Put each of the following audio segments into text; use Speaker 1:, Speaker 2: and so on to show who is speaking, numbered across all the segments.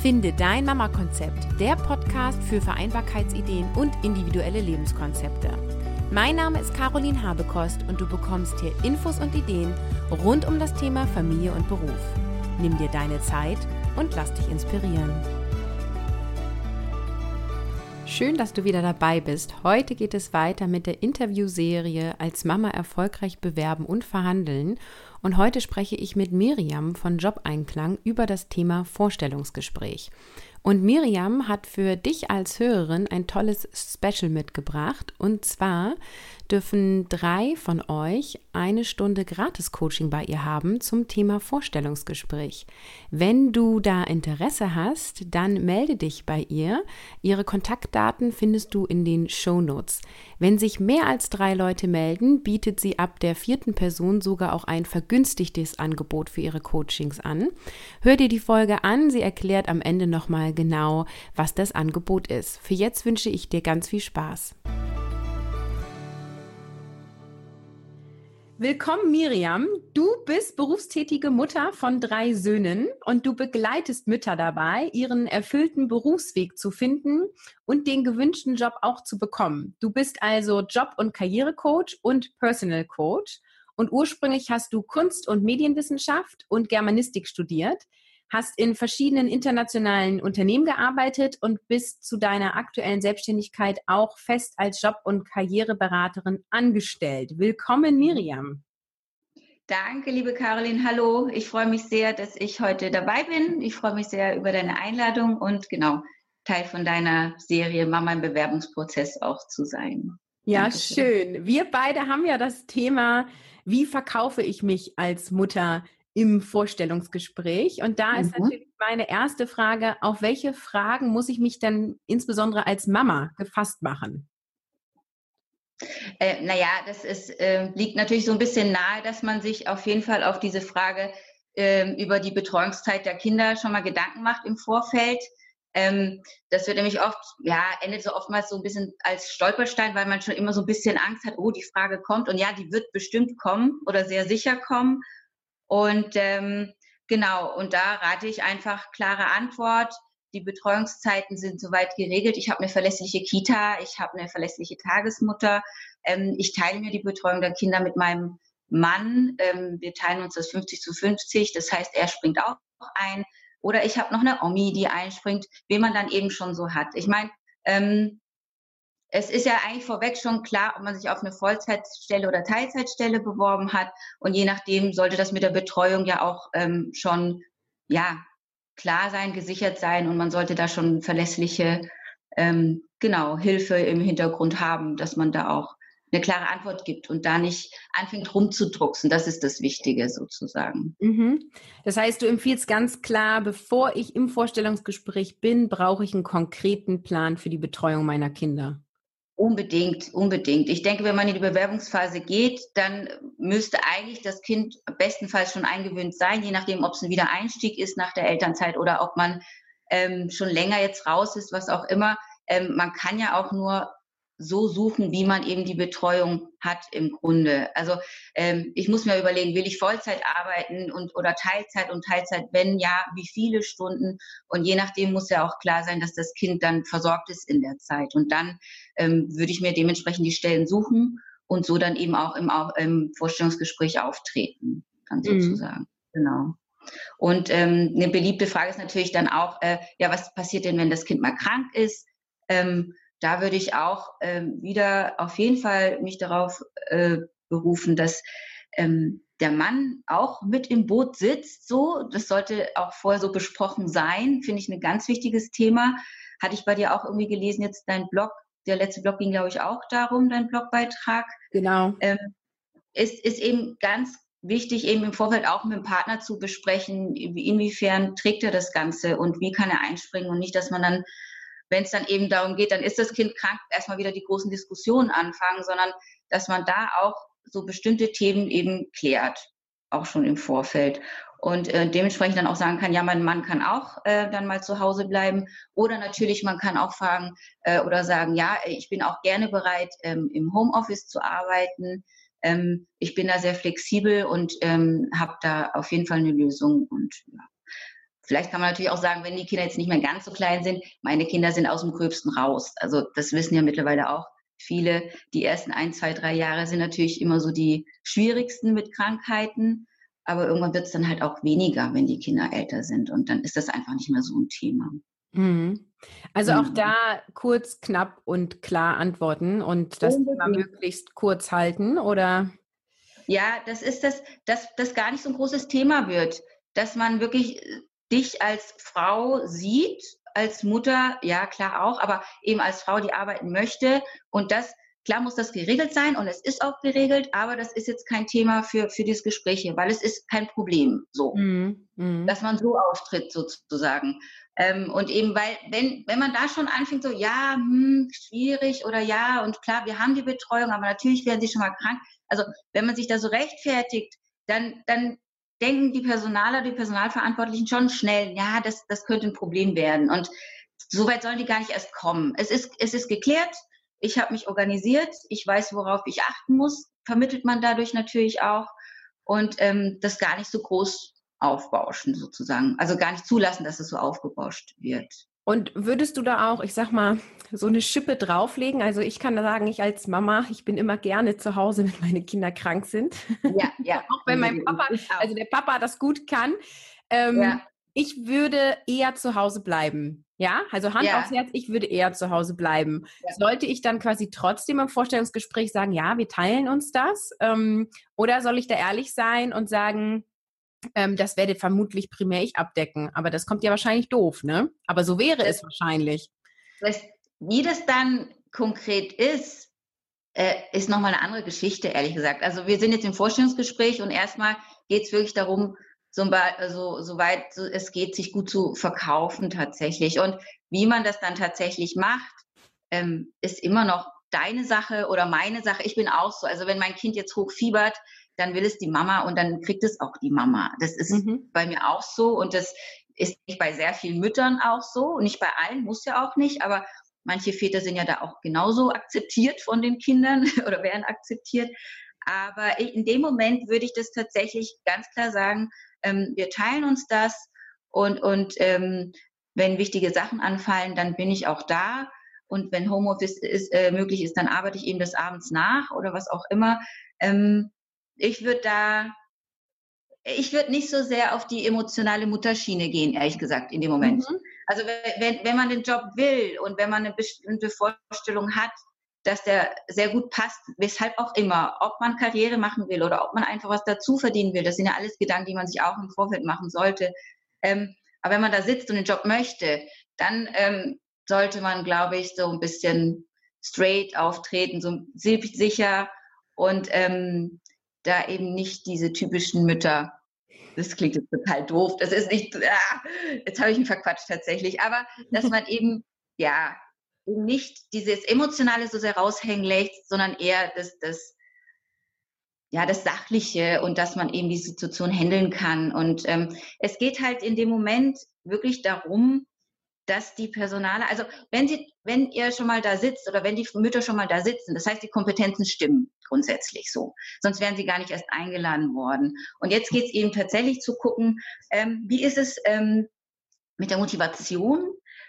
Speaker 1: Finde dein Mama-Konzept, der Podcast für Vereinbarkeitsideen und individuelle Lebenskonzepte. Mein Name ist Caroline Habekost und du bekommst hier Infos und Ideen rund um das Thema Familie und Beruf. Nimm dir deine Zeit und lass dich inspirieren. Schön, dass du wieder dabei bist. Heute geht es weiter mit der Interviewserie Als Mama erfolgreich bewerben und verhandeln. Und heute spreche ich mit Miriam von Jobeinklang über das Thema Vorstellungsgespräch. Und Miriam hat für dich als Hörerin ein tolles Special mitgebracht. Und zwar dürfen drei von euch eine Stunde Gratis-Coaching bei ihr haben zum Thema Vorstellungsgespräch. Wenn du da Interesse hast, dann melde dich bei ihr. Ihre Kontaktdaten findest du in den Show Notes. Wenn sich mehr als drei Leute melden, bietet sie ab der vierten Person sogar auch ein vergünstigtes Angebot für ihre Coachings an. Hör dir die Folge an, sie erklärt am Ende nochmal genau, was das Angebot ist. Für jetzt wünsche ich dir ganz viel Spaß. Willkommen, Miriam. Du bist berufstätige Mutter von drei Söhnen und du begleitest Mütter dabei, ihren erfüllten Berufsweg zu finden und den gewünschten Job auch zu bekommen. Du bist also Job- und Karrierecoach und Personal Coach und ursprünglich hast du Kunst- und Medienwissenschaft und Germanistik studiert hast in verschiedenen internationalen Unternehmen gearbeitet und bist zu deiner aktuellen Selbstständigkeit auch fest als Job- und Karriereberaterin angestellt. Willkommen, Miriam.
Speaker 2: Danke, liebe Caroline. Hallo. Ich freue mich sehr, dass ich heute dabei bin. Ich freue mich sehr über deine Einladung und genau Teil von deiner Serie Mama im Bewerbungsprozess auch zu sein.
Speaker 1: Ja, Dankeschön. schön. Wir beide haben ja das Thema, wie verkaufe ich mich als Mutter im Vorstellungsgespräch. Und da mhm. ist natürlich meine erste Frage, auf welche Fragen muss ich mich denn insbesondere als Mama gefasst machen?
Speaker 2: Äh, naja, das ist, äh, liegt natürlich so ein bisschen nahe, dass man sich auf jeden Fall auf diese Frage äh, über die Betreuungszeit der Kinder schon mal Gedanken macht im Vorfeld. Ähm, das wird nämlich oft, ja, endet so oftmals so ein bisschen als Stolperstein, weil man schon immer so ein bisschen Angst hat, oh, die Frage kommt und ja, die wird bestimmt kommen oder sehr sicher kommen. Und ähm, genau, und da rate ich einfach klare Antwort. Die Betreuungszeiten sind soweit geregelt. Ich habe eine verlässliche Kita, ich habe eine verlässliche Tagesmutter. Ähm, ich teile mir die Betreuung der Kinder mit meinem Mann. Ähm, wir teilen uns das 50 zu 50. Das heißt, er springt auch ein. Oder ich habe noch eine Omi, die einspringt, wen man dann eben schon so hat. Ich meine, ähm, es ist ja eigentlich vorweg schon klar, ob man sich auf eine Vollzeitstelle oder Teilzeitstelle beworben hat. Und je nachdem sollte das mit der Betreuung ja auch ähm, schon ja klar sein, gesichert sein und man sollte da schon verlässliche ähm, genau Hilfe im Hintergrund haben, dass man da auch eine klare Antwort gibt und da nicht anfängt rumzudrucksen. Das ist das Wichtige sozusagen.
Speaker 1: Mhm. Das heißt, du empfiehlst ganz klar, bevor ich im Vorstellungsgespräch bin, brauche ich einen konkreten Plan für die Betreuung meiner Kinder.
Speaker 2: Unbedingt, unbedingt. Ich denke, wenn man in die Bewerbungsphase geht, dann müsste eigentlich das Kind bestenfalls schon eingewöhnt sein, je nachdem, ob es ein Wiedereinstieg ist nach der Elternzeit oder ob man ähm, schon länger jetzt raus ist, was auch immer. Ähm, man kann ja auch nur so suchen, wie man eben die Betreuung hat im Grunde. Also ähm, ich muss mir überlegen, will ich Vollzeit arbeiten und oder Teilzeit und Teilzeit, wenn ja, wie viele Stunden und je nachdem muss ja auch klar sein, dass das Kind dann versorgt ist in der Zeit und dann ähm, würde ich mir dementsprechend die Stellen suchen und so dann eben auch im, im Vorstellungsgespräch auftreten, dann mhm. sozusagen. Mhm. Genau. Und ähm, eine beliebte Frage ist natürlich dann auch, äh, ja, was passiert denn, wenn das Kind mal krank ist? Ähm, da würde ich auch ähm, wieder auf jeden Fall mich darauf äh, berufen, dass ähm, der Mann auch mit im Boot sitzt. So, das sollte auch vorher so besprochen sein. Finde ich ein ganz wichtiges Thema. Hatte ich bei dir auch irgendwie gelesen, jetzt dein Blog, der letzte Blog ging, glaube ich, auch darum, dein Blogbeitrag.
Speaker 1: Genau. Ähm,
Speaker 2: ist, ist eben ganz wichtig, eben im Vorfeld auch mit dem Partner zu besprechen, inwiefern trägt er das Ganze und wie kann er einspringen und nicht, dass man dann wenn es dann eben darum geht, dann ist das Kind krank, erstmal wieder die großen Diskussionen anfangen, sondern dass man da auch so bestimmte Themen eben klärt, auch schon im Vorfeld. Und äh, dementsprechend dann auch sagen kann, ja, mein Mann kann auch äh, dann mal zu Hause bleiben. Oder natürlich, man kann auch fragen äh, oder sagen, ja, ich bin auch gerne bereit, ähm, im Homeoffice zu arbeiten. Ähm, ich bin da sehr flexibel und ähm, habe da auf jeden Fall eine Lösung und ja, Vielleicht kann man natürlich auch sagen, wenn die Kinder jetzt nicht mehr ganz so klein sind, meine Kinder sind aus dem Gröbsten raus. Also das wissen ja mittlerweile auch viele. Die ersten ein, zwei, drei Jahre sind natürlich immer so die schwierigsten mit Krankheiten. Aber irgendwann wird es dann halt auch weniger, wenn die Kinder älter sind. Und dann ist das einfach nicht mehr so ein Thema.
Speaker 1: Mhm. Also auch da kurz, knapp und klar antworten und das Thema möglichst kurz halten, oder?
Speaker 2: Ja, das ist das, dass das gar nicht so ein großes Thema wird, dass man wirklich äh, dich als Frau sieht, als Mutter, ja klar auch, aber eben als Frau, die arbeiten möchte und das Klar muss das geregelt sein und es ist auch geregelt, aber das ist jetzt kein Thema für, für dieses Gespräch hier, weil es ist kein Problem so, mm, mm. dass man so auftritt sozusagen. Ähm, und eben, weil, wenn, wenn man da schon anfängt, so, ja, hm, schwierig oder ja, und klar, wir haben die Betreuung, aber natürlich werden sie schon mal krank. Also, wenn man sich da so rechtfertigt, dann, dann denken die Personaler, die Personalverantwortlichen schon schnell, ja, das, das könnte ein Problem werden. Und so weit sollen die gar nicht erst kommen. Es ist, es ist geklärt, ich habe mich organisiert, ich weiß, worauf ich achten muss, vermittelt man dadurch natürlich auch und ähm, das gar nicht so groß aufbauschen sozusagen. Also gar nicht zulassen, dass es so aufgebauscht wird.
Speaker 1: Und würdest du da auch, ich sag mal, so eine Schippe drauflegen? Also ich kann da sagen, ich als Mama, ich bin immer gerne zu Hause, wenn meine Kinder krank sind. Ja, ja. auch wenn mein Papa, also der Papa das gut kann. Ähm, ja. Ich würde eher zu Hause bleiben. Ja, also Hand ja. aufs Herz, ich würde eher zu Hause bleiben. Ja. Sollte ich dann quasi trotzdem im Vorstellungsgespräch sagen, ja, wir teilen uns das? Ähm, oder soll ich da ehrlich sein und sagen, ähm, das werde vermutlich primär ich abdecken? Aber das kommt ja wahrscheinlich doof, ne? Aber so wäre das, es wahrscheinlich.
Speaker 2: Das, wie das dann konkret ist, äh, ist nochmal eine andere Geschichte, ehrlich gesagt. Also wir sind jetzt im Vorstellungsgespräch und erstmal geht es wirklich darum, so, also, soweit es geht, sich gut zu verkaufen tatsächlich. Und wie man das dann tatsächlich macht, ähm, ist immer noch deine Sache oder meine Sache. Ich bin auch so. Also wenn mein Kind jetzt hochfiebert, dann will es die Mama und dann kriegt es auch die Mama. Das ist mhm. bei mir auch so und das ist bei sehr vielen Müttern auch so. Nicht bei allen, muss ja auch nicht, aber manche Väter sind ja da auch genauso akzeptiert von den Kindern oder werden akzeptiert. Aber in dem Moment würde ich das tatsächlich ganz klar sagen, ähm, wir teilen uns das und, und ähm, wenn wichtige Sachen anfallen, dann bin ich auch da. Und wenn Homeoffice ist, äh, möglich ist, dann arbeite ich eben des Abends nach oder was auch immer. Ähm, ich würde da, ich würde nicht so sehr auf die emotionale Mutterschiene gehen, ehrlich gesagt, in dem Moment. Mhm. Also wenn, wenn man den Job will und wenn man eine bestimmte Vorstellung hat, dass der sehr gut passt, weshalb auch immer, ob man Karriere machen will oder ob man einfach was dazu verdienen will. Das sind ja alles Gedanken, die man sich auch im Vorfeld machen sollte. Ähm, aber wenn man da sitzt und den Job möchte, dann ähm, sollte man, glaube ich, so ein bisschen straight auftreten, so sicher und ähm, da eben nicht diese typischen Mütter. Das klingt jetzt total doof. Das ist nicht, ah, jetzt habe ich mich verquatscht tatsächlich. Aber dass man eben, ja, nicht dieses Emotionale so sehr raushängen lässt, sondern eher das, das, ja, das Sachliche und dass man eben die Situation handeln kann. Und ähm, es geht halt in dem Moment wirklich darum, dass die Personale, also wenn sie, wenn ihr schon mal da sitzt oder wenn die Mütter schon mal da sitzen, das heißt, die Kompetenzen stimmen grundsätzlich so. Sonst wären sie gar nicht erst eingeladen worden. Und jetzt geht es eben tatsächlich zu gucken, ähm, wie ist es ähm, mit der Motivation,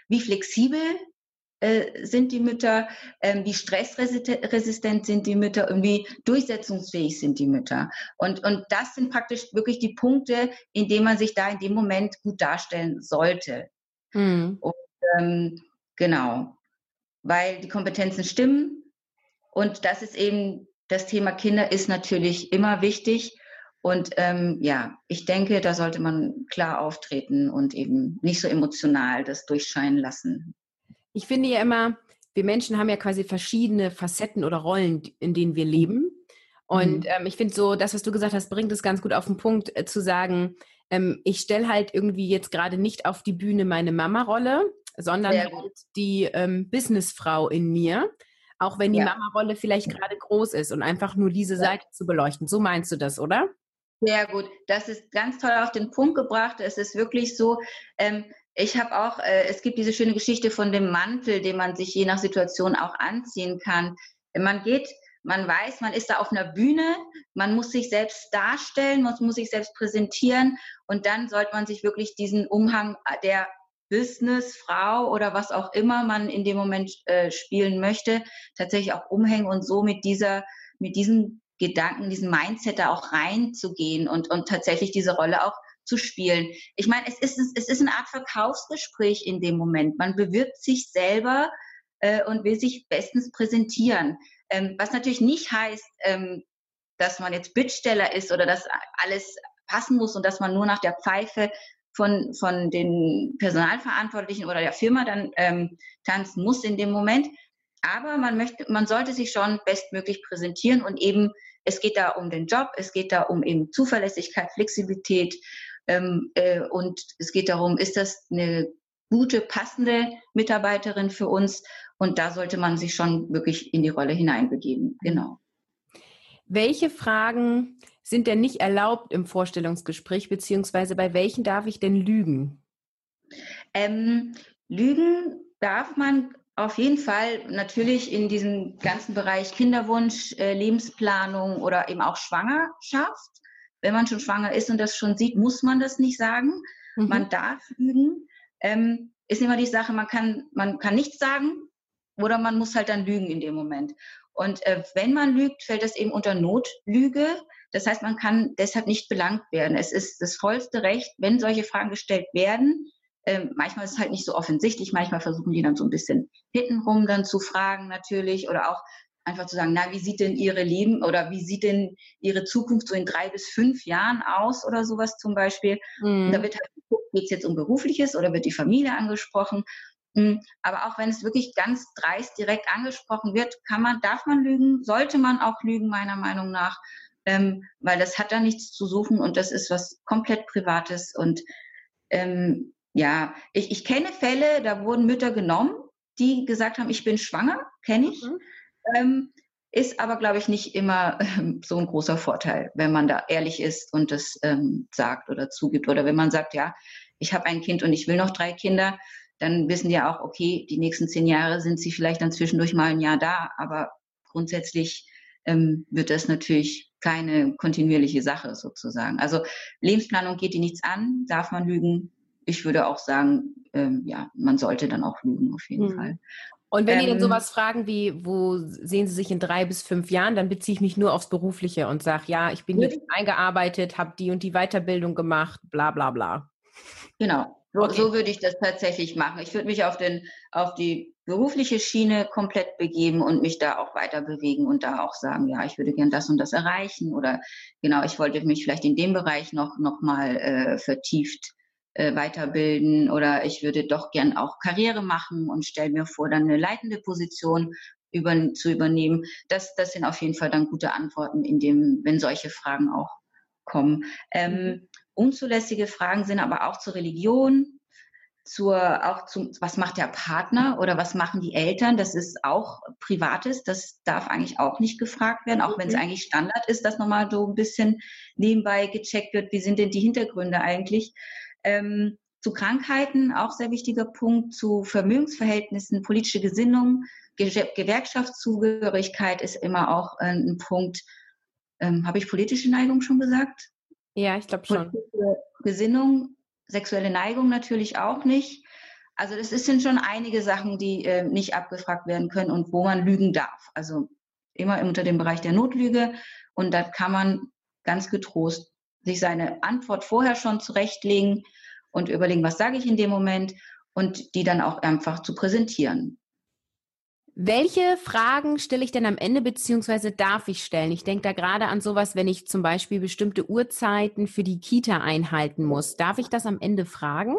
Speaker 2: wie flexibel äh, sind die Mütter, ähm, wie stressresistent sind die Mütter und wie durchsetzungsfähig sind die Mütter. Und, und das sind praktisch wirklich die Punkte, in denen man sich da in dem Moment gut darstellen sollte. Mhm. Und, ähm, genau, weil die Kompetenzen stimmen und das ist eben das Thema Kinder ist natürlich immer wichtig. Und ähm, ja, ich denke, da sollte man klar auftreten und eben nicht so emotional das durchscheinen lassen
Speaker 1: ich finde ja immer, wir Menschen haben ja quasi verschiedene Facetten oder Rollen, in denen wir leben. Und mhm. ähm, ich finde so, das, was du gesagt hast, bringt es ganz gut auf den Punkt, äh, zu sagen, ähm, ich stelle halt irgendwie jetzt gerade nicht auf die Bühne meine Mama-Rolle, sondern halt die ähm, Businessfrau in mir. Auch wenn die ja. Mama-Rolle vielleicht gerade groß ist und einfach nur diese Seite zu beleuchten. So meinst du das, oder?
Speaker 2: Sehr gut. Das ist ganz toll auf den Punkt gebracht. Es ist wirklich so, ähm, ich habe auch, äh, es gibt diese schöne Geschichte von dem Mantel, den man sich je nach Situation auch anziehen kann. Man geht man weiß, man ist da auf einer Bühne, man muss sich selbst darstellen, man muss sich selbst präsentieren und dann sollte man sich wirklich diesen Umhang der Businessfrau oder was auch immer man in dem Moment äh, spielen möchte, tatsächlich auch umhängen und so mit dieser, mit diesem Gedanken, diesem Mindset da auch reinzugehen und, und tatsächlich diese Rolle auch zu spielen. Ich meine, es ist, es ist eine Art Verkaufsgespräch in dem Moment. Man bewirbt sich selber äh, und will sich bestens präsentieren. Ähm, was natürlich nicht heißt, ähm, dass man jetzt Bittsteller ist oder dass alles passen muss und dass man nur nach der Pfeife von, von den Personalverantwortlichen oder der Firma dann ähm, tanzen muss in dem Moment. Aber man möchte, man sollte sich schon bestmöglich präsentieren und eben, es geht da um den Job, es geht da um eben Zuverlässigkeit, Flexibilität ähm, äh, und es geht darum, ist das eine gute, passende Mitarbeiterin für uns? Und da sollte man sich schon wirklich in die Rolle hineinbegeben. Genau.
Speaker 1: Welche Fragen sind denn nicht erlaubt im Vorstellungsgespräch, beziehungsweise bei welchen darf ich denn lügen?
Speaker 2: Ähm, lügen darf man auf jeden Fall natürlich in diesem ganzen Bereich Kinderwunsch, äh, Lebensplanung oder eben auch Schwangerschaft. Wenn man schon schwanger ist und das schon sieht, muss man das nicht sagen. Mhm. Man darf lügen. Ähm, ist immer die Sache, man kann, man kann nichts sagen oder man muss halt dann lügen in dem Moment. Und äh, wenn man lügt, fällt das eben unter Notlüge. Das heißt, man kann deshalb nicht belangt werden. Es ist das vollste Recht, wenn solche Fragen gestellt werden. Ähm, manchmal ist es halt nicht so offensichtlich, manchmal versuchen die dann so ein bisschen hintenrum dann zu fragen natürlich oder auch einfach zu sagen, na, wie sieht denn Ihre Leben oder wie sieht denn Ihre Zukunft so in drei bis fünf Jahren aus oder sowas zum Beispiel. Mhm. Da wird halt geguckt, geht es jetzt um Berufliches oder wird die Familie angesprochen. Mhm. Aber auch wenn es wirklich ganz dreist direkt angesprochen wird, kann man, darf man lügen, sollte man auch lügen, meiner Meinung nach, ähm, weil das hat da nichts zu suchen und das ist was komplett Privates und ähm, ja, ich, ich kenne Fälle, da wurden Mütter genommen, die gesagt haben, ich bin schwanger, kenne ich. Mhm. Ähm, ist aber, glaube ich, nicht immer ähm, so ein großer Vorteil, wenn man da ehrlich ist und das ähm, sagt oder zugibt. Oder wenn man sagt, ja, ich habe ein Kind und ich will noch drei Kinder, dann wissen die ja auch, okay, die nächsten zehn Jahre sind sie vielleicht dann zwischendurch mal ein Jahr da, aber grundsätzlich ähm, wird das natürlich keine kontinuierliche Sache sozusagen. Also Lebensplanung geht die nichts an, darf man lügen. Ich würde auch sagen, ähm, ja, man sollte dann auch lügen auf jeden hm. Fall.
Speaker 1: Und wenn ähm, die dann sowas fragen wie, wo sehen Sie sich in drei bis fünf Jahren, dann beziehe ich mich nur aufs Berufliche und sage, ja, ich bin jetzt eingearbeitet, habe die und die Weiterbildung gemacht, bla bla bla.
Speaker 2: Genau, so, okay. so würde ich das tatsächlich machen. Ich würde mich auf, den, auf die berufliche Schiene komplett begeben und mich da auch weiter bewegen und da auch sagen, ja, ich würde gern das und das erreichen oder genau, ich wollte mich vielleicht in dem Bereich noch, noch mal äh, vertieft äh, weiterbilden oder ich würde doch gern auch Karriere machen und stelle mir vor, dann eine leitende Position über, zu übernehmen. Das, das sind auf jeden Fall dann gute Antworten, in dem, wenn solche Fragen auch kommen. Ähm, mhm. unzulässige Fragen sind aber auch zur Religion, zur, auch zum, was macht der Partner oder was machen die Eltern? Das ist auch Privates, das darf eigentlich auch nicht gefragt werden, auch wenn es mhm. eigentlich Standard ist, dass nochmal so ein bisschen nebenbei gecheckt wird, wie sind denn die Hintergründe eigentlich? Ähm, zu Krankheiten, auch sehr wichtiger Punkt, zu Vermögensverhältnissen, politische Gesinnung, Ge Gewerkschaftszugehörigkeit ist immer auch äh, ein Punkt. Ähm, Habe ich politische Neigung schon gesagt?
Speaker 1: Ja, ich glaube schon.
Speaker 2: Politische Gesinnung, sexuelle Neigung natürlich auch nicht. Also das sind schon einige Sachen, die äh, nicht abgefragt werden können und wo man lügen darf. Also immer unter dem Bereich der Notlüge und da kann man ganz getrost sich seine Antwort vorher schon zurechtlegen und überlegen, was sage ich in dem Moment und die dann auch einfach zu präsentieren.
Speaker 1: Welche Fragen stelle ich denn am Ende beziehungsweise darf ich stellen? Ich denke da gerade an sowas, wenn ich zum Beispiel bestimmte Uhrzeiten für die Kita einhalten muss. Darf ich das am Ende fragen?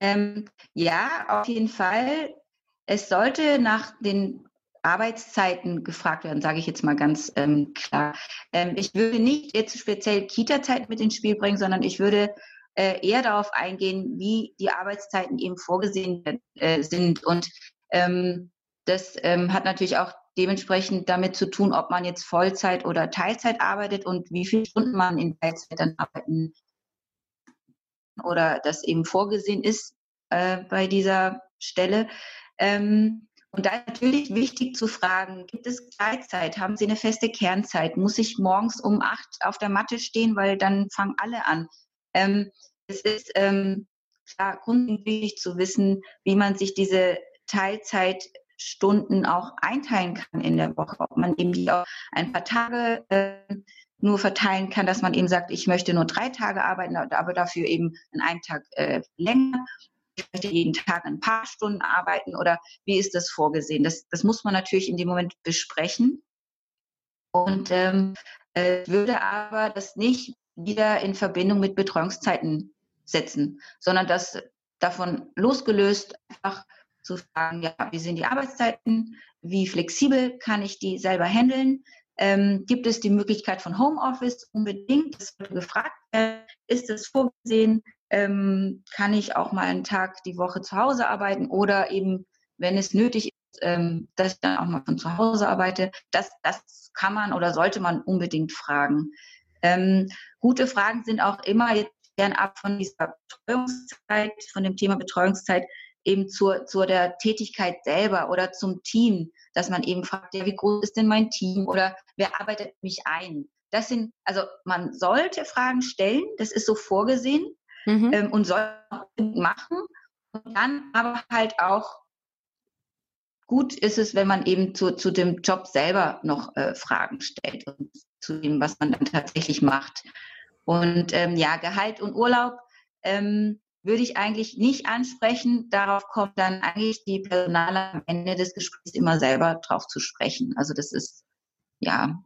Speaker 2: Ähm, ja, auf jeden Fall. Es sollte nach den Arbeitszeiten gefragt werden, sage ich jetzt mal ganz ähm, klar. Ähm, ich würde nicht jetzt speziell Kita-Zeit mit ins Spiel bringen, sondern ich würde äh, eher darauf eingehen, wie die Arbeitszeiten eben vorgesehen äh, sind. Und ähm, das ähm, hat natürlich auch dementsprechend damit zu tun, ob man jetzt Vollzeit oder Teilzeit arbeitet und wie viele Stunden man in Teilzeit dann arbeiten oder das eben vorgesehen ist äh, bei dieser Stelle. Ähm, Und da natürlich wichtig zu fragen, gibt es Gleitzeit? Haben Sie eine feste Kernzeit? Muss ich morgens um acht auf der Matte stehen, weil dann fangen alle an? Ähm, es ist ähm, klar grundlegend wichtig zu wissen, wie man sich diese Teilzeitstunden auch einteilen kann in der Woche. Ob man eben die auch ein paar Tage äh, nur verteilen kann, dass man eben sagt, ich möchte nur drei Tage arbeiten, aber dafür eben an einem Tag äh, länger jeden Tag ein paar Stunden arbeiten oder wie ist das vorgesehen? Das, das muss man natürlich in dem Moment besprechen. Und ähm, äh, würde aber das nicht wieder in Verbindung mit Betreuungszeiten setzen, sondern das davon losgelöst einfach zu fragen, ja, wie sind die Arbeitszeiten, wie flexibel kann ich die selber handeln, ähm, gibt es die Möglichkeit von Homeoffice? Unbedingt, das wurde gefragt werden, ist es vorgesehen, ähm, kann ich auch mal einen Tag die Woche zu Hause arbeiten oder eben, wenn es nötig ist, ähm, dass ich dann auch mal von zu Hause arbeite. Das, das kann man oder sollte man unbedingt fragen. Ähm, gute Fragen sind auch immer jetzt ab von dieser Betreuungszeit, von dem Thema Betreuungszeit eben zur, zur der Tätigkeit selber oder zum Team, dass man eben fragt, ja, wie groß ist denn mein Team oder wer arbeitet mich ein? Das sind, also man sollte Fragen stellen, das ist so vorgesehen, mhm. ähm, und soll machen. Und dann aber halt auch gut ist es, wenn man eben zu, zu dem Job selber noch äh, Fragen stellt und zu dem, was man dann tatsächlich macht. Und ähm, ja, Gehalt und Urlaub ähm, würde ich eigentlich nicht ansprechen. Darauf kommt dann eigentlich die Personale am Ende des Gesprächs immer selber drauf zu sprechen. Also das ist ja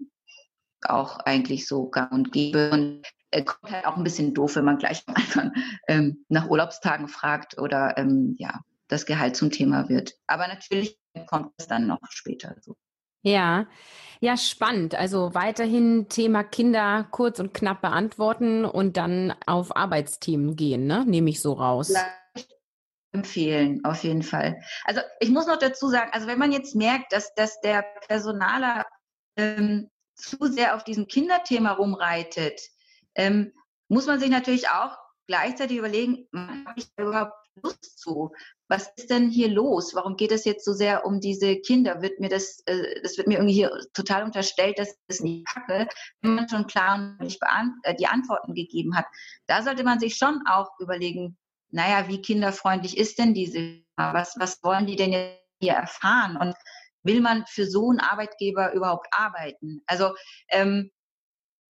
Speaker 2: auch eigentlich so gang und gäbe. Und kommt halt auch ein bisschen doof, wenn man gleich am Anfang ähm, nach Urlaubstagen fragt oder ähm, ja, das Gehalt zum Thema wird. Aber natürlich kommt es dann noch später so.
Speaker 1: Ja, ja, spannend. Also weiterhin Thema Kinder kurz und knapp beantworten und dann auf Arbeitsthemen gehen, ne? Nehme ich so raus.
Speaker 2: Vielleicht empfehlen, auf jeden Fall. Also ich muss noch dazu sagen, also wenn man jetzt merkt, dass, dass der Personaler ähm, zu sehr auf diesem Kinderthema rumreitet, ähm, muss man sich natürlich auch gleichzeitig überlegen, habe ich da überhaupt Lust zu? Was ist denn hier los? Warum geht es jetzt so sehr um diese Kinder? Wird mir das, äh, das wird mir irgendwie hier total unterstellt, dass ich das nicht packe, wenn man schon klar und äh, die Antworten gegeben hat. Da sollte man sich schon auch überlegen, naja, wie kinderfreundlich ist denn diese, was, was wollen die denn jetzt hier erfahren? Und will man für so einen Arbeitgeber überhaupt arbeiten? Also ähm,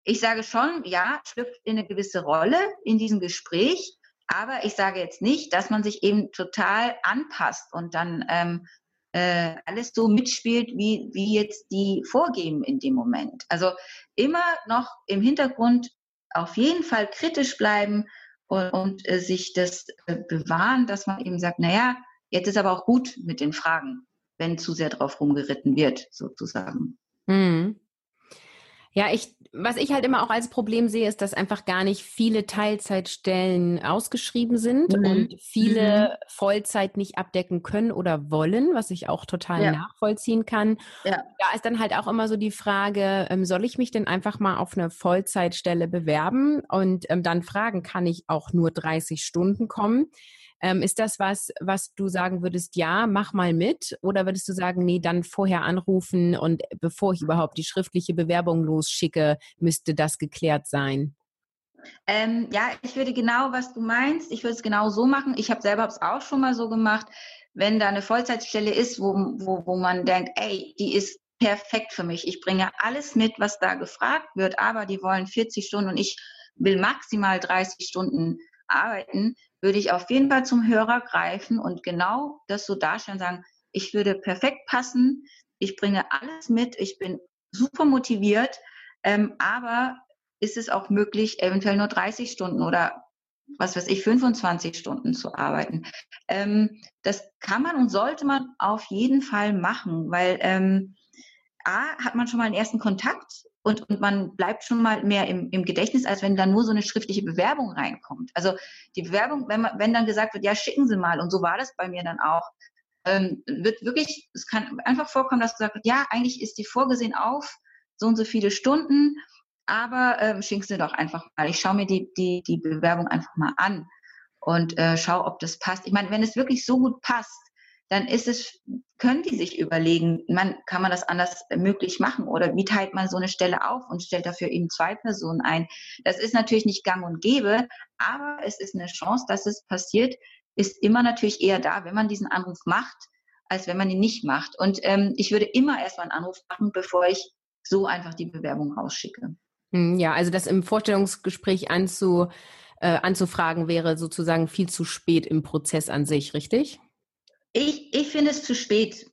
Speaker 2: ich sage schon, ja, schlüpft in eine gewisse Rolle in diesem Gespräch, aber ich sage jetzt nicht, dass man sich eben total anpasst und dann ähm, äh, alles so mitspielt, wie, wie jetzt die vorgeben in dem Moment. Also immer noch im Hintergrund auf jeden Fall kritisch bleiben und, und äh, sich das äh, bewahren, dass man eben sagt, naja, jetzt ist aber auch gut mit den Fragen, wenn zu sehr drauf rumgeritten wird, sozusagen.
Speaker 1: Mhm. Ja, ich, was ich halt immer auch als Problem sehe, ist, dass einfach gar nicht viele Teilzeitstellen ausgeschrieben sind mhm. und viele mhm. Vollzeit nicht abdecken können oder wollen, was ich auch total ja. nachvollziehen kann. Ja. Da ist dann halt auch immer so die Frage, ähm, soll ich mich denn einfach mal auf eine Vollzeitstelle bewerben und ähm, dann fragen, kann ich auch nur 30 Stunden kommen? Ähm, ist das was, was du sagen würdest, ja, mach mal mit? Oder würdest du sagen, nee, dann vorher anrufen und bevor ich überhaupt die schriftliche Bewerbung losschicke, müsste das geklärt sein?
Speaker 2: Ähm, ja, ich würde genau, was du meinst, ich würde es genau so machen. Ich habe selber es auch schon mal so gemacht, wenn da eine Vollzeitstelle ist, wo, wo, wo man denkt, ey, die ist perfekt für mich. Ich bringe alles mit, was da gefragt wird, aber die wollen 40 Stunden und ich will maximal 30 Stunden arbeiten, würde ich auf jeden Fall zum Hörer greifen und genau das so darstellen, sagen, ich würde perfekt passen, ich bringe alles mit, ich bin super motiviert, ähm, aber ist es auch möglich, eventuell nur 30 Stunden oder was weiß ich, 25 Stunden zu arbeiten. Ähm, das kann man und sollte man auf jeden Fall machen, weil ähm, A, hat man schon mal einen ersten Kontakt und, und man bleibt schon mal mehr im, im Gedächtnis, als wenn dann nur so eine schriftliche Bewerbung reinkommt. Also die Bewerbung, wenn, man, wenn dann gesagt wird, ja, schicken Sie mal, und so war das bei mir dann auch, ähm, wird wirklich, es kann einfach vorkommen, dass gesagt wird, ja, eigentlich ist die vorgesehen auf so und so viele Stunden, aber ähm, schicken Sie doch einfach mal. Ich schaue mir die, die, die Bewerbung einfach mal an und äh, schaue, ob das passt. Ich meine, wenn es wirklich so gut passt, dann ist es können die sich überlegen, man, kann man das anders möglich machen oder wie teilt man so eine Stelle auf und stellt dafür eben zwei Personen ein. Das ist natürlich nicht gang und gäbe, aber es ist eine Chance, dass es passiert, ist immer natürlich eher da, wenn man diesen Anruf macht, als wenn man ihn nicht macht. Und ähm, ich würde immer erstmal einen Anruf machen, bevor ich so einfach die Bewerbung rausschicke.
Speaker 1: Hm, ja, also das im Vorstellungsgespräch anzu, äh, anzufragen wäre sozusagen viel zu spät im Prozess an sich, richtig?
Speaker 2: Ich, ich finde es zu spät.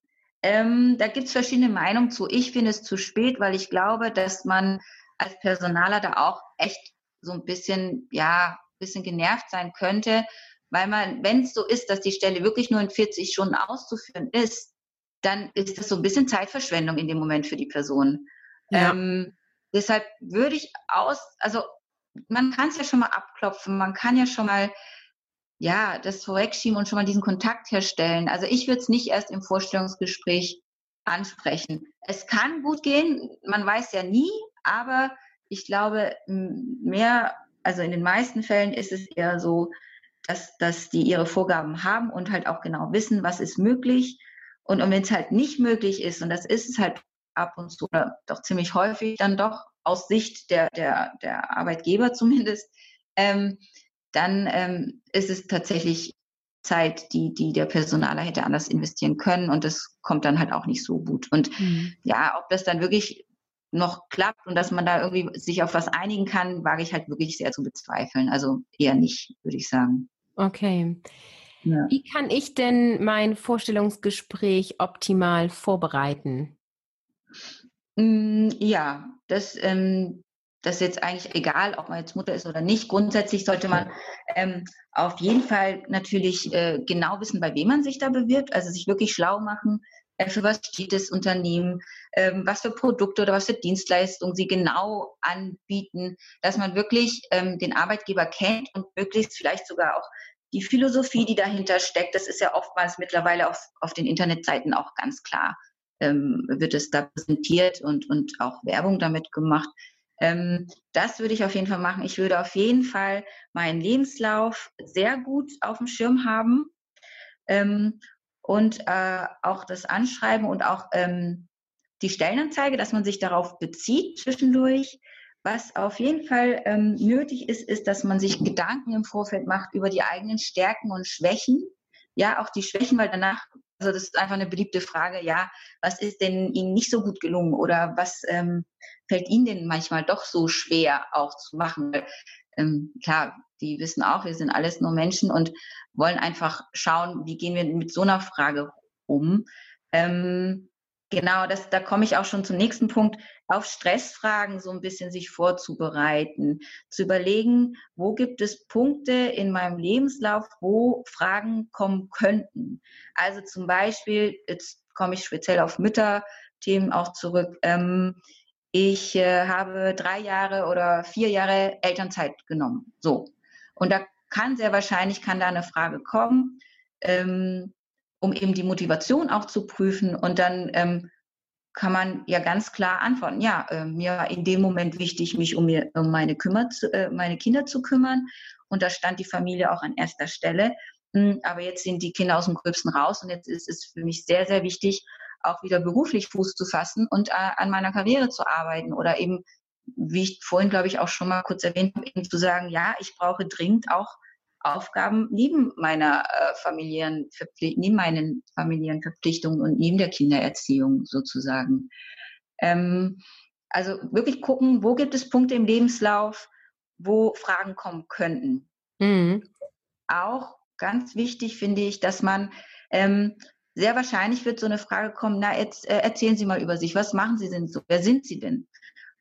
Speaker 2: Ähm, da gibt es verschiedene Meinungen zu. Ich finde es zu spät, weil ich glaube, dass man als Personaler da auch echt so ein bisschen, ja, ein bisschen genervt sein könnte, weil man, wenn es so ist, dass die Stelle wirklich nur in 40 Stunden auszuführen ist, dann ist das so ein bisschen Zeitverschwendung in dem Moment für die Person. Ja. Ähm, deshalb würde ich aus, also man kann es ja schon mal abklopfen, man kann ja schon mal ja, das vorwegschieben und schon mal diesen Kontakt herstellen. Also ich würde es nicht erst im Vorstellungsgespräch ansprechen. Es kann gut gehen, man weiß ja nie, aber ich glaube, mehr, also in den meisten Fällen ist es eher so, dass, dass die ihre Vorgaben haben und halt auch genau wissen, was ist möglich. Und, und wenn es halt nicht möglich ist, und das ist es halt ab und zu oder doch ziemlich häufig dann doch aus Sicht der, der, der Arbeitgeber zumindest, ähm, dann ähm, ist es tatsächlich Zeit, die, die der Personaler hätte anders investieren können und das kommt dann halt auch nicht so gut. Und mhm. ja, ob das dann wirklich noch klappt und dass man da irgendwie sich auf was einigen kann, wage ich halt wirklich sehr zu bezweifeln. Also eher nicht, würde ich sagen.
Speaker 1: Okay. Ja. Wie kann ich denn mein Vorstellungsgespräch optimal vorbereiten?
Speaker 2: Mm, ja, das ähm, das ist jetzt eigentlich egal, ob man jetzt Mutter ist oder nicht. Grundsätzlich sollte man ähm, auf jeden Fall natürlich äh, genau wissen, bei wem man sich da bewirbt, also sich wirklich schlau machen, äh, für was steht das Unternehmen, ähm, was für Produkte oder was für Dienstleistungen sie genau anbieten, dass man wirklich ähm, den Arbeitgeber kennt und möglichst vielleicht sogar auch die Philosophie, die dahinter steckt. Das ist ja oftmals mittlerweile auf, auf den Internetseiten auch ganz klar ähm, wird es da präsentiert und, und auch Werbung damit gemacht. Ähm, das würde ich auf jeden Fall machen. Ich würde auf jeden Fall meinen Lebenslauf sehr gut auf dem Schirm haben ähm, und äh, auch das Anschreiben und auch ähm, die Stellenanzeige, dass man sich darauf bezieht zwischendurch. Was auf jeden Fall ähm, nötig ist, ist, dass man sich Gedanken im Vorfeld macht über die eigenen Stärken und Schwächen. Ja, auch die Schwächen, weil danach also das ist einfach eine beliebte Frage. Ja, was ist denn Ihnen nicht so gut gelungen oder was ähm, fällt Ihnen denn manchmal doch so schwer auch zu machen? Ähm, klar, die wissen auch, wir sind alles nur Menschen und wollen einfach schauen, wie gehen wir mit so einer Frage um. Ähm, Genau, das, da komme ich auch schon zum nächsten Punkt, auf Stressfragen so ein bisschen sich vorzubereiten, zu überlegen, wo gibt es Punkte in meinem Lebenslauf, wo Fragen kommen könnten. Also zum Beispiel, jetzt komme ich speziell auf Mütterthemen auch zurück. Ähm, ich äh, habe drei Jahre oder vier Jahre Elternzeit genommen. So. Und da kann sehr wahrscheinlich, kann da eine Frage kommen. Ähm, um eben die Motivation auch zu prüfen. Und dann ähm, kann man ja ganz klar antworten, ja, äh, mir war in dem Moment wichtig, mich um, mir, um meine, Kümmer äh, meine Kinder zu kümmern. Und da stand die Familie auch an erster Stelle. Hm, aber jetzt sind die Kinder aus dem Gröbsten raus und jetzt ist es für mich sehr, sehr wichtig, auch wieder beruflich Fuß zu fassen und äh, an meiner Karriere zu arbeiten oder eben, wie ich vorhin, glaube ich, auch schon mal kurz erwähnt habe, eben zu sagen, ja, ich brauche dringend auch Aufgaben neben meiner äh, familiären neben meinen familiären Verpflichtungen und neben der Kindererziehung sozusagen. Ähm, also wirklich gucken, wo gibt es Punkte im Lebenslauf, wo Fragen kommen könnten. Mhm. Auch ganz wichtig finde ich, dass man ähm, sehr wahrscheinlich wird so eine Frage kommen, na, jetzt äh, erzählen Sie mal über sich, was machen Sie denn so, wer sind Sie denn?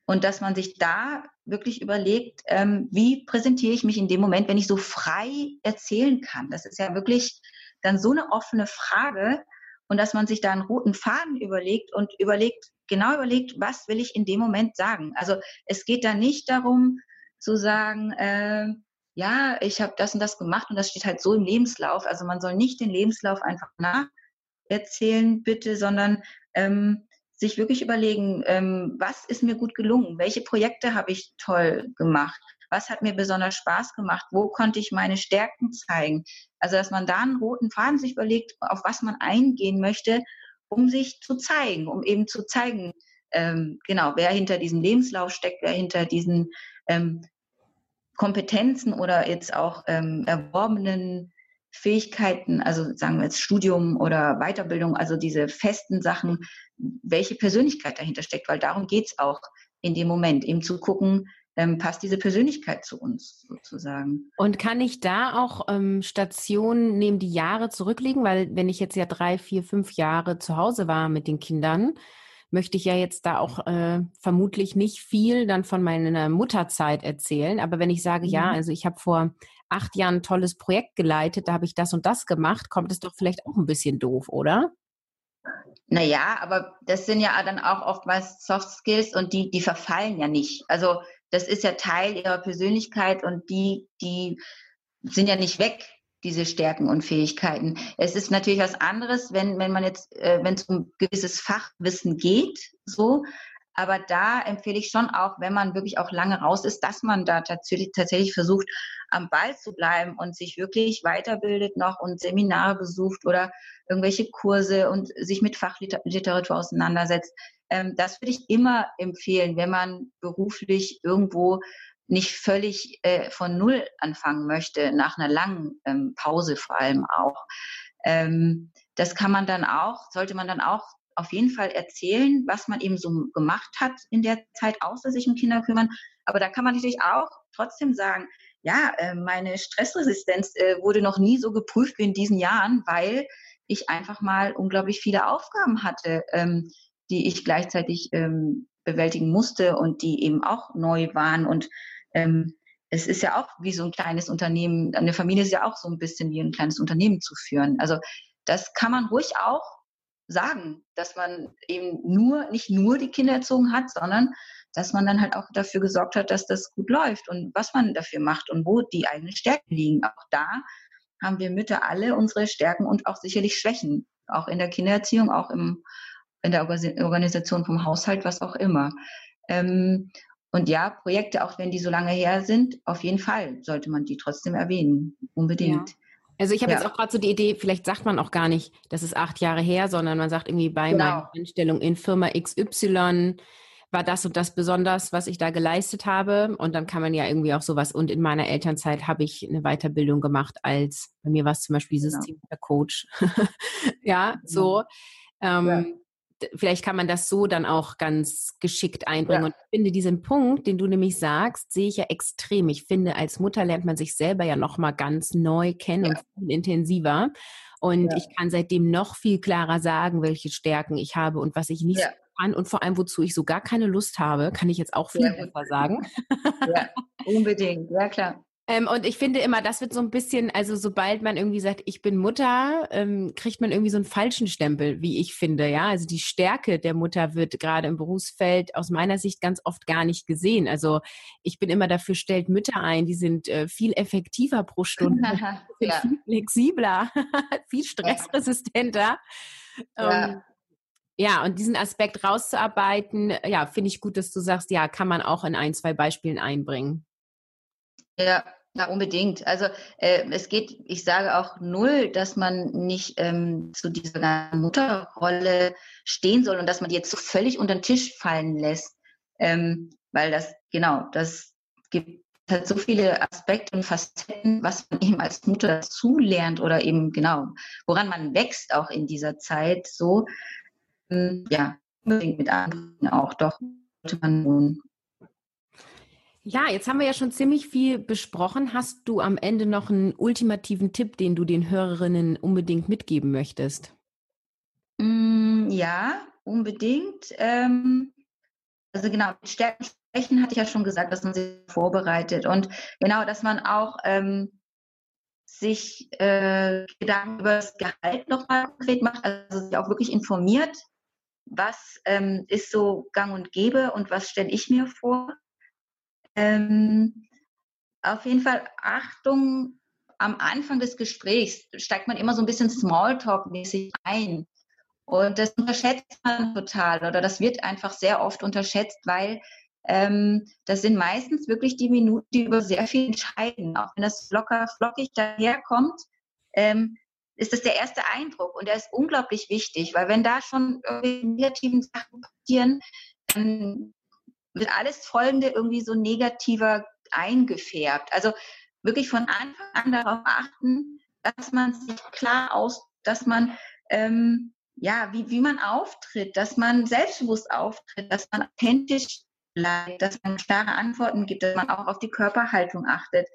Speaker 2: Und dass man sich da wirklich überlegt, ähm, wie präsentiere ich mich in dem Moment, wenn ich so frei erzählen kann. Das ist ja wirklich dann so eine offene Frage und dass man sich da einen roten Faden überlegt und überlegt, genau überlegt, was will ich in dem Moment sagen. Also es geht da nicht darum zu sagen, äh, ja, ich habe das und das gemacht und das steht halt so im Lebenslauf. Also man soll nicht den Lebenslauf einfach nacherzählen, bitte, sondern ähm, sich wirklich überlegen, ähm, was ist mir gut gelungen, welche Projekte habe ich toll gemacht, was hat mir besonders Spaß gemacht, wo konnte ich meine Stärken zeigen. Also dass man da einen roten Faden sich überlegt, auf was man eingehen möchte um sich zu zeigen, um eben zu zeigen, ähm, genau, wer hinter diesem Lebenslauf steckt, wer hinter diesen ähm, Kompetenzen oder jetzt auch ähm, erworbenen Fähigkeiten, also sagen wir jetzt Studium oder Weiterbildung, also diese festen Sachen, welche Persönlichkeit dahinter steckt, weil darum geht's auch in dem Moment, eben zu gucken, ähm, passt diese Persönlichkeit zu uns sozusagen.
Speaker 1: Und kann ich da auch ähm, Stationen neben die Jahre zurücklegen? Weil wenn ich jetzt ja drei, vier, fünf Jahre zu Hause war mit den Kindern, möchte ich ja jetzt da auch äh, vermutlich nicht viel dann von meiner Mutterzeit erzählen. Aber wenn ich sage, mhm. ja, also ich habe vor acht Jahren ein tolles Projekt geleitet, da habe ich das und das gemacht, kommt es doch vielleicht auch ein bisschen doof, oder?
Speaker 2: Naja, aber das sind ja dann auch oftmals Soft Skills und die, die verfallen ja nicht. Also das ist ja Teil ihrer Persönlichkeit und die, die sind ja nicht weg, diese Stärken und Fähigkeiten. Es ist natürlich was anderes, wenn, wenn man jetzt, äh, wenn es um gewisses Fachwissen geht, so. Aber da empfehle ich schon auch, wenn man wirklich auch lange raus ist, dass man da tatsächlich, tatsächlich versucht, am Ball zu bleiben und sich wirklich weiterbildet noch und Seminare besucht oder irgendwelche Kurse und sich mit Fachliteratur auseinandersetzt. Ähm, das würde ich immer empfehlen, wenn man beruflich irgendwo nicht völlig äh, von Null anfangen möchte, nach einer langen ähm, Pause vor allem auch. Ähm, das kann man dann auch, sollte man dann auch auf jeden Fall erzählen, was man eben so gemacht hat in der Zeit, außer sich um Kinder kümmern. Aber da kann man natürlich auch trotzdem sagen, ja, äh, meine Stressresistenz äh, wurde noch nie so geprüft wie in diesen Jahren, weil ich einfach mal unglaublich viele Aufgaben hatte, ähm, die ich gleichzeitig ähm, bewältigen musste und die eben auch neu waren. Und ähm, es ist ja auch wie so ein kleines Unternehmen, eine Familie ist ja auch so ein bisschen wie ein kleines Unternehmen zu führen. Also das kann man ruhig auch sagen, dass man eben nur, nicht nur die Kinder erzogen hat, sondern dass man dann halt auch dafür gesorgt hat, dass das gut läuft und was man dafür macht und wo die eigenen Stärken liegen. Auch da haben wir Mütter alle unsere Stärken und auch sicherlich Schwächen, auch in der Kindererziehung, auch im, in der Organisation vom Haushalt, was auch immer. Ähm, und ja, Projekte, auch wenn die so lange her sind, auf jeden Fall sollte man die trotzdem erwähnen. Unbedingt.
Speaker 1: Ja. Also ich habe ja. jetzt auch gerade so die Idee, vielleicht sagt man auch gar nicht, das ist acht Jahre her, sondern man sagt irgendwie bei genau. meiner Einstellung in Firma XY war das und das besonders, was ich da geleistet habe. Und dann kann man ja irgendwie auch sowas. Und in meiner Elternzeit habe ich eine Weiterbildung gemacht als, bei mir war es zum Beispiel genau. Systemcoach. ja, so. Ähm, ja. Vielleicht kann man das so dann auch ganz geschickt einbringen. Ja. Und ich finde diesen Punkt, den du nämlich sagst, sehe ich ja extrem. Ich finde, als Mutter lernt man sich selber ja nochmal ganz neu kennen ja. und viel intensiver. Und ja. ich kann seitdem noch viel klarer sagen, welche Stärken ich habe und was ich nicht ja an und vor allem, wozu ich so gar keine Lust habe, kann ich jetzt auch viel besser sagen.
Speaker 2: Ja, unbedingt, ja klar.
Speaker 1: Ähm, und ich finde immer, das wird so ein bisschen, also sobald man irgendwie sagt, ich bin Mutter, ähm, kriegt man irgendwie so einen falschen Stempel, wie ich finde, ja. Also die Stärke der Mutter wird gerade im Berufsfeld aus meiner Sicht ganz oft gar nicht gesehen. Also ich bin immer dafür, stellt Mütter ein, die sind äh, viel effektiver pro Stunde, ja. viel flexibler, viel stressresistenter. Ja. Ähm, ja, und diesen Aspekt rauszuarbeiten, ja, finde ich gut, dass du sagst, ja, kann man auch in ein, zwei Beispielen einbringen.
Speaker 2: Ja, ja, unbedingt. Also äh, es geht, ich sage auch null, dass man nicht ähm, zu dieser Mutterrolle stehen soll und dass man die jetzt so völlig unter den Tisch fallen lässt. Ähm, weil das, genau, das gibt halt so viele Aspekte und Facetten, was man eben als Mutter dazulernt oder eben genau, woran man wächst auch in dieser Zeit so, ja, unbedingt mit anderen auch, doch sollte man tun.
Speaker 1: Ja, jetzt haben wir ja schon ziemlich viel besprochen. Hast du am Ende noch einen ultimativen Tipp, den du den Hörerinnen unbedingt mitgeben möchtest?
Speaker 2: Mm, ja, unbedingt. Ähm, also genau, mit Stärken sprechen hatte ich ja schon gesagt, dass man sich vorbereitet und genau, dass man auch ähm, sich äh, Gedanken über das Gehalt nochmal konkret macht, also sich auch wirklich informiert, was ähm, ist so gang und gäbe und was stelle ich mir vor. Ähm, auf jeden Fall Achtung, am Anfang des Gesprächs steigt man immer so ein bisschen Smalltalk-mäßig ein. Und das unterschätzt man total oder das wird einfach sehr oft unterschätzt, weil ähm, das sind meistens wirklich die Minuten, die über sehr viel entscheiden. Auch wenn das locker flockig daherkommt, ähm, ist das der erste Eindruck und der ist unglaublich wichtig, weil wenn da schon irgendwie negativen Sachen passieren, dann wird alles Folgende irgendwie so negativer eingefärbt. Also wirklich von Anfang an darauf achten, dass man sich klar aus, dass man ähm, ja, wie, wie man auftritt, dass man selbstbewusst auftritt, dass man authentisch bleibt, dass man klare Antworten gibt, dass man auch auf die Körperhaltung achtet.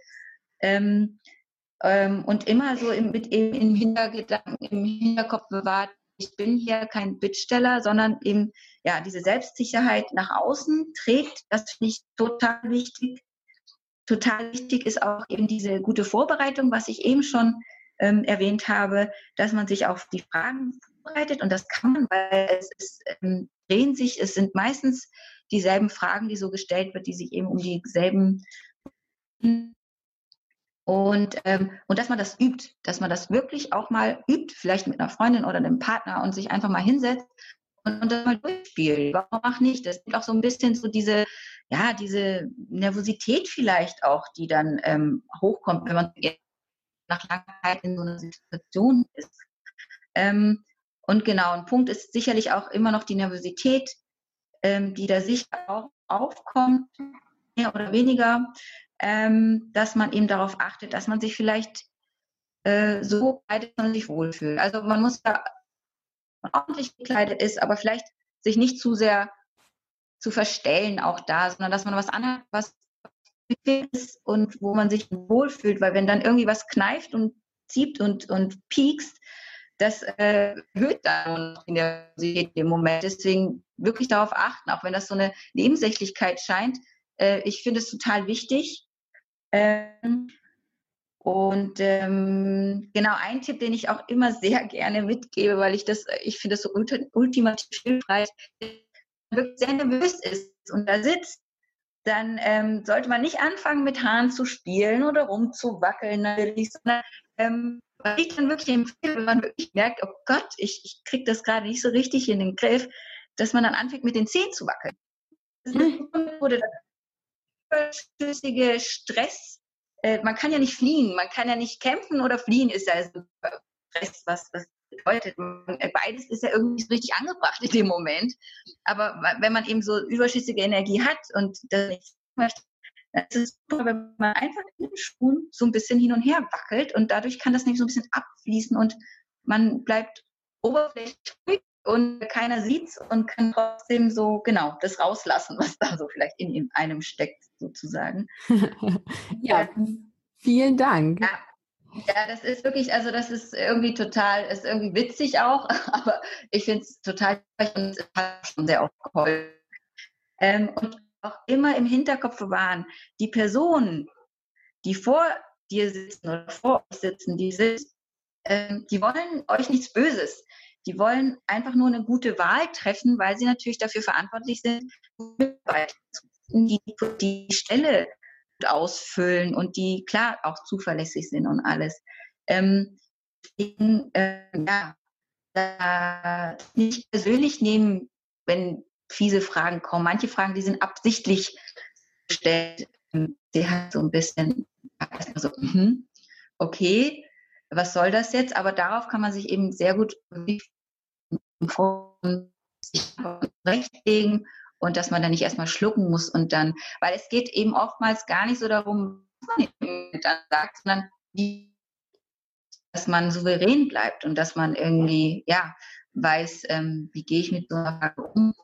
Speaker 2: Ähm, ähm, und immer so im, mit, im, im Hintergedanken, im Hinterkopf bewahrt, ich bin hier kein Bittsteller, sondern eben ja diese Selbstsicherheit nach außen trägt. Das finde ich total wichtig. Total wichtig ist auch eben diese gute Vorbereitung, was ich eben schon ähm, erwähnt habe, dass man sich auf die Fragen vorbereitet und das kann man, weil es ist, ähm, drehen sich, es sind meistens dieselben Fragen, die so gestellt wird, die sich eben um dieselben und, ähm, und dass man das übt, dass man das wirklich auch mal übt, vielleicht mit einer Freundin oder einem Partner und sich einfach mal hinsetzt und, und das mal durchspielt. Warum auch nicht? Das ist auch so ein bisschen so diese, ja, diese Nervosität vielleicht auch, die dann ähm, hochkommt, wenn man nach langer Zeit in so einer Situation ist. Ähm, und genau, ein Punkt ist sicherlich auch immer noch die Nervosität, ähm, die da sicher auch aufkommt, mehr oder weniger ähm, dass man eben darauf achtet, dass man sich vielleicht äh, so kleidet, dass man sich wohlfühlt. Also man muss ja ordentlich gekleidet ist, aber vielleicht sich nicht zu sehr zu verstellen auch da, sondern dass man was anhat, was ist und wo man sich wohlfühlt, weil wenn dann irgendwie was kneift und zieht und, und piekst, das äh, erhöht dann in der im Moment. Deswegen wirklich darauf achten, auch wenn das so eine Nebensächlichkeit scheint. Äh, ich finde es total wichtig, ähm, und ähm, genau ein Tipp, den ich auch immer sehr gerne mitgebe, weil ich das, ich finde das so ultimativ hilfreich, wenn man wirklich sehr nervös ist und da sitzt, dann ähm, sollte man nicht anfangen, mit Haaren zu spielen oder rumzuwackeln, natürlich, sondern ähm, was ich dann wirklich empfehle, wenn man wirklich merkt, oh Gott, ich, ich kriege das gerade nicht so richtig in den Griff, dass man dann anfängt, mit den Zehen zu wackeln. Das ist eine Methode, überschüssige Stress, äh, man kann ja nicht fliehen, man kann ja nicht kämpfen oder fliehen ist ja Stress, was, was bedeutet. Äh, beides ist ja irgendwie so richtig angebracht in dem Moment. Aber wenn man eben so überschüssige Energie hat und das nicht möchte, dann ist es super, wenn man einfach in den Schuhen so ein bisschen hin und her wackelt und dadurch kann das nämlich so ein bisschen abfließen und man bleibt oberflächlich und keiner sieht's und kann trotzdem so genau das rauslassen, was da so vielleicht in einem steckt, sozusagen.
Speaker 1: ja, vielen Dank.
Speaker 2: Ja. Ja, das ist wirklich, also das ist irgendwie total, ist irgendwie witzig auch, aber ich finde es total und es hat schon sehr oft geholfen. Ähm, und auch immer im Hinterkopf bewahren, die Personen, die vor dir sitzen oder vor euch sitzen, die sind, ähm, die wollen euch nichts Böses. Die wollen einfach nur eine gute Wahl treffen, weil sie natürlich dafür verantwortlich sind, die, die Stelle ausfüllen und die klar auch zuverlässig sind und alles. Ähm, deswegen, äh, ja, da nicht persönlich nehmen, wenn fiese Fragen kommen. Manche Fragen, die sind absichtlich gestellt. Sie hat so ein bisschen, also, okay, was soll das jetzt? Aber darauf kann man sich eben sehr gut sich rechtlegen und dass man dann nicht erstmal schlucken muss und dann, weil es geht eben oftmals gar nicht so darum, was man dann sagt, sondern wie, dass man souverän bleibt und dass man irgendwie, ja, weiß, ähm, wie gehe ich mit so einer Frage um.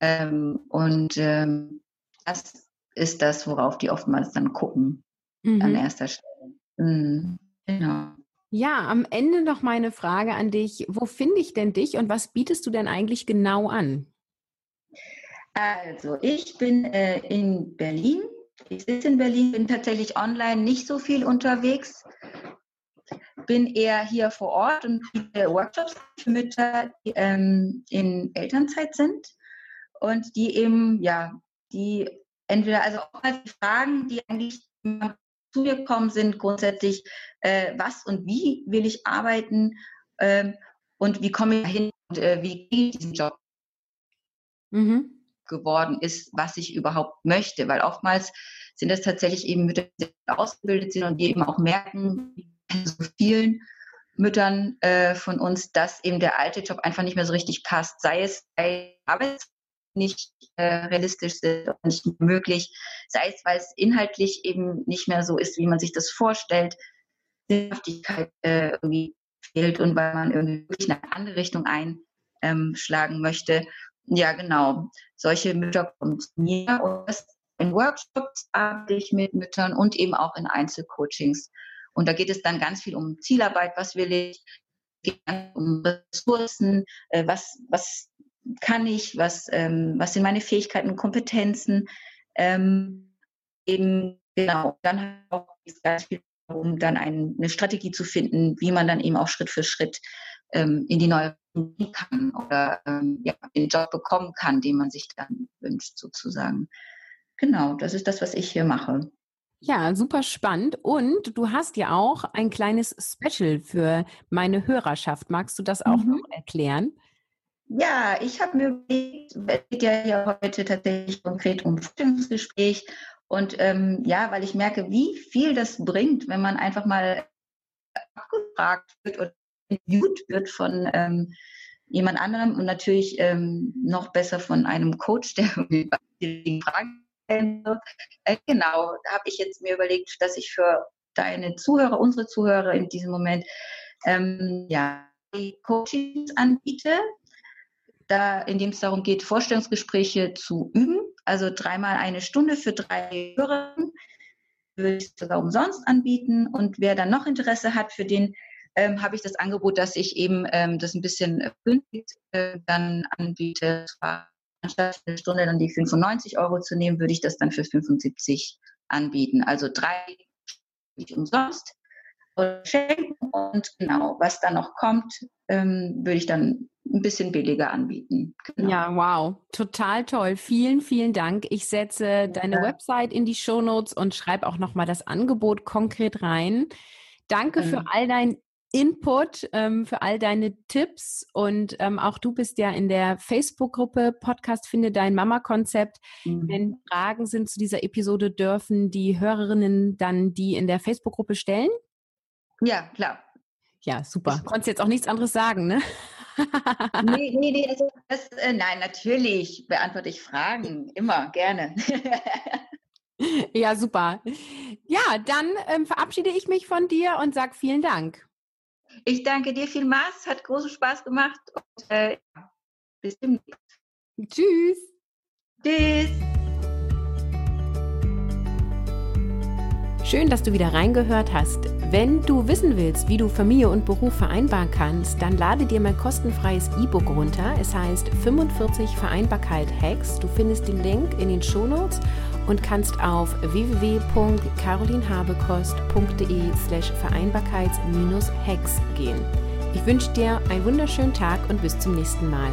Speaker 2: Ähm, und ähm, das ist das, worauf die oftmals dann gucken mhm. an erster Stelle. Mhm. Genau.
Speaker 1: Ja, am Ende noch meine Frage an dich. Wo finde ich denn dich und was bietest du denn eigentlich genau an?
Speaker 2: Also, ich bin äh, in Berlin. Ich sitze in Berlin, bin tatsächlich online nicht so viel unterwegs. Bin eher hier vor Ort und biete Workshops für Mütter, die ähm, in Elternzeit sind und die eben, ja, die entweder, also auch die Fragen, die eigentlich zu mir kommen, sind grundsätzlich, äh, was und wie will ich arbeiten ähm, und wie komme ich dahin und äh, wie gehe ich diesen Job mhm. geworden ist, was ich überhaupt möchte. Weil oftmals sind das tatsächlich eben Mütter, die ausgebildet sind und die eben auch merken, wie so vielen Müttern äh, von uns, dass eben der alte Job einfach nicht mehr so richtig passt. Sei es bei Arbeits nicht äh, realistisch sind und nicht möglich, sei es, weil es inhaltlich eben nicht mehr so ist, wie man sich das vorstellt, Sinnhaftigkeit äh, irgendwie fehlt und weil man irgendwie in eine andere Richtung einschlagen möchte. Ja, genau. Solche Mütter kommen zu mir und das in Workshops arbeite ich mit Müttern und eben auch in Einzelcoachings. Und da geht es dann ganz viel um Zielarbeit, was will ich, um Ressourcen, äh, was, was kann ich, was, ähm, was sind meine Fähigkeiten, Kompetenzen. Ähm, eben genau, dann auch ganz viel darum, dann ein, eine Strategie zu finden, wie man dann eben auch Schritt für Schritt ähm, in die neue kann oder ähm, ja, den Job bekommen kann, den man sich dann wünscht, sozusagen. Genau, das ist das, was ich hier mache.
Speaker 1: Ja, super spannend. Und du hast ja auch ein kleines Special für meine Hörerschaft. Magst du das auch mhm. noch erklären?
Speaker 2: Ja, ich habe mir überlegt, es geht ja hier heute tatsächlich konkret um Vorstellungsgespräch. Und ähm, ja, weil ich merke, wie viel das bringt, wenn man einfach mal abgefragt wird oder interviewt wird von ähm, jemand anderem und natürlich ähm, noch besser von einem Coach, der die Fragen stellen wird. Äh, genau, da habe ich jetzt mir überlegt, dass ich für deine Zuhörer, unsere Zuhörer in diesem Moment, ähm, ja, Coachings anbiete, da, in dem es darum geht, Vorstellungsgespräche zu üben. Also dreimal eine Stunde für drei Hörerinnen würde ich sogar umsonst anbieten. Und wer dann noch Interesse hat, für den ähm, habe ich das Angebot, dass ich eben ähm, das ein bisschen günstig äh, dann anbiete. Anstatt eine Stunde dann die 95 Euro zu nehmen, würde ich das dann für 75 anbieten. Also drei umsonst schenken und genau, was dann noch kommt, ähm, würde ich dann ein bisschen billiger anbieten.
Speaker 1: Genau. Ja, wow, total toll. Vielen, vielen Dank. Ich setze deine ja. Website in die Show Notes und schreibe auch nochmal das Angebot konkret rein. Danke ähm. für all dein Input, ähm, für all deine Tipps und ähm, auch du bist ja in der Facebook-Gruppe Podcast Finde dein Mama-Konzept. Mhm. Wenn Fragen sind zu dieser Episode, dürfen die Hörerinnen dann die in der Facebook-Gruppe stellen?
Speaker 2: Ja, klar.
Speaker 1: Ja, super. Konntest jetzt auch nichts anderes sagen, ne?
Speaker 2: nee, nee, nee, das, das, äh, nein, natürlich beantworte ich Fragen, immer, gerne.
Speaker 1: ja, super. Ja, dann ähm, verabschiede ich mich von dir und sage vielen Dank.
Speaker 2: Ich danke dir vielmals, hat großen Spaß gemacht und äh, bis demnächst.
Speaker 1: Tschüss.
Speaker 2: Tschüss.
Speaker 1: Schön, dass du wieder reingehört hast. Wenn du wissen willst, wie du Familie und Beruf vereinbaren kannst, dann lade dir mein kostenfreies E-Book runter. Es heißt 45 Vereinbarkeit Hacks. Du findest den Link in den Shownotes und kannst auf www.carolinhabekost.de slash vereinbarkeits-hacks gehen. Ich wünsche dir einen wunderschönen Tag und bis zum nächsten Mal.